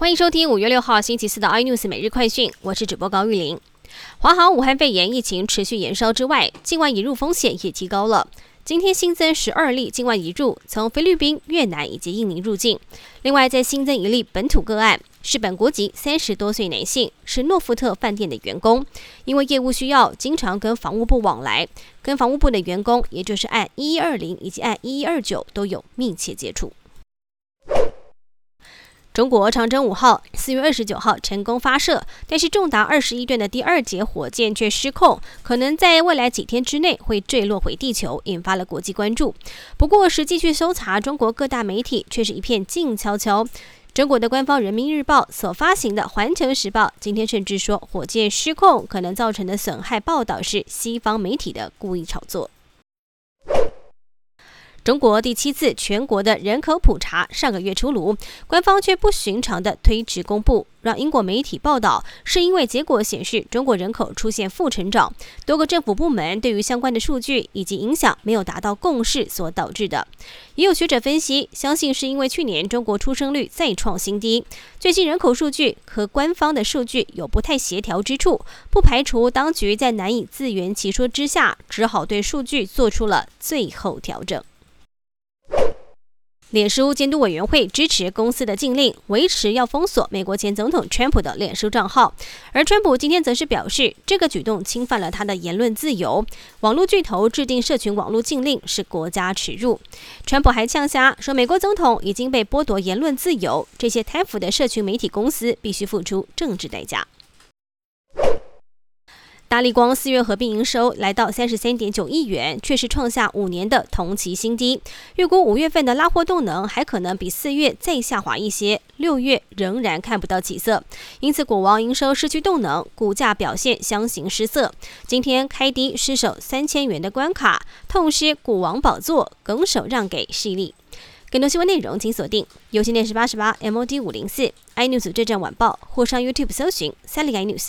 欢迎收听五月六号星期四的 iNews 每日快讯，我是主播高玉玲。华航武汉肺炎疫情持续延烧之外，境外引入风险也提高了。今天新增十二例境外引入，从菲律宾、越南以及印尼入境。另外，再新增一例本土个案，是本国籍三十多岁男性，是诺富特饭店的员工，因为业务需要，经常跟房务部往来，跟房务部的员工，也就是按一一二零以及按一一二九都有密切接触。中国长征五号四月二十九号成功发射，但是重达二十一吨的第二节火箭却失控，可能在未来几天之内会坠落回地球，引发了国际关注。不过，实际去搜查中国各大媒体，却是一片静悄悄。中国的官方《人民日报》所发行的《环球时报》今天甚至说，火箭失控可能造成的损害报道是西方媒体的故意炒作。中国第七次全国的人口普查上个月出炉，官方却不寻常的推迟公布，让英国媒体报道是因为结果显示中国人口出现负成长，多个政府部门对于相关的数据以及影响没有达到共识所导致的。也有学者分析，相信是因为去年中国出生率再创新低，最近人口数据和官方的数据有不太协调之处，不排除当局在难以自圆其说之下，只好对数据做出了最后调整。脸书监督委员会支持公司的禁令，维持要封锁美国前总统川普的脸书账号。而川普今天则是表示，这个举动侵犯了他的言论自由。网络巨头制定社群网络禁令是国家耻辱。川普还呛瞎说，美国总统已经被剥夺言论自由，这些贪腐的社群媒体公司必须付出政治代价。大立光四月合并营收来到三十三点九亿元，却是创下五年的同期新低。预估五月份的拉货动能还可能比四月再下滑一些，六月仍然看不到起色。因此，股王营收失去动能，股价表现相形失色。今天开低失守三千元的关卡，痛失股王宝座，拱手让给势力。更多新闻内容请锁定有线电视八十八 MOD 五零四 iNews 这站晚报，或上 YouTube 搜寻三立 iNews。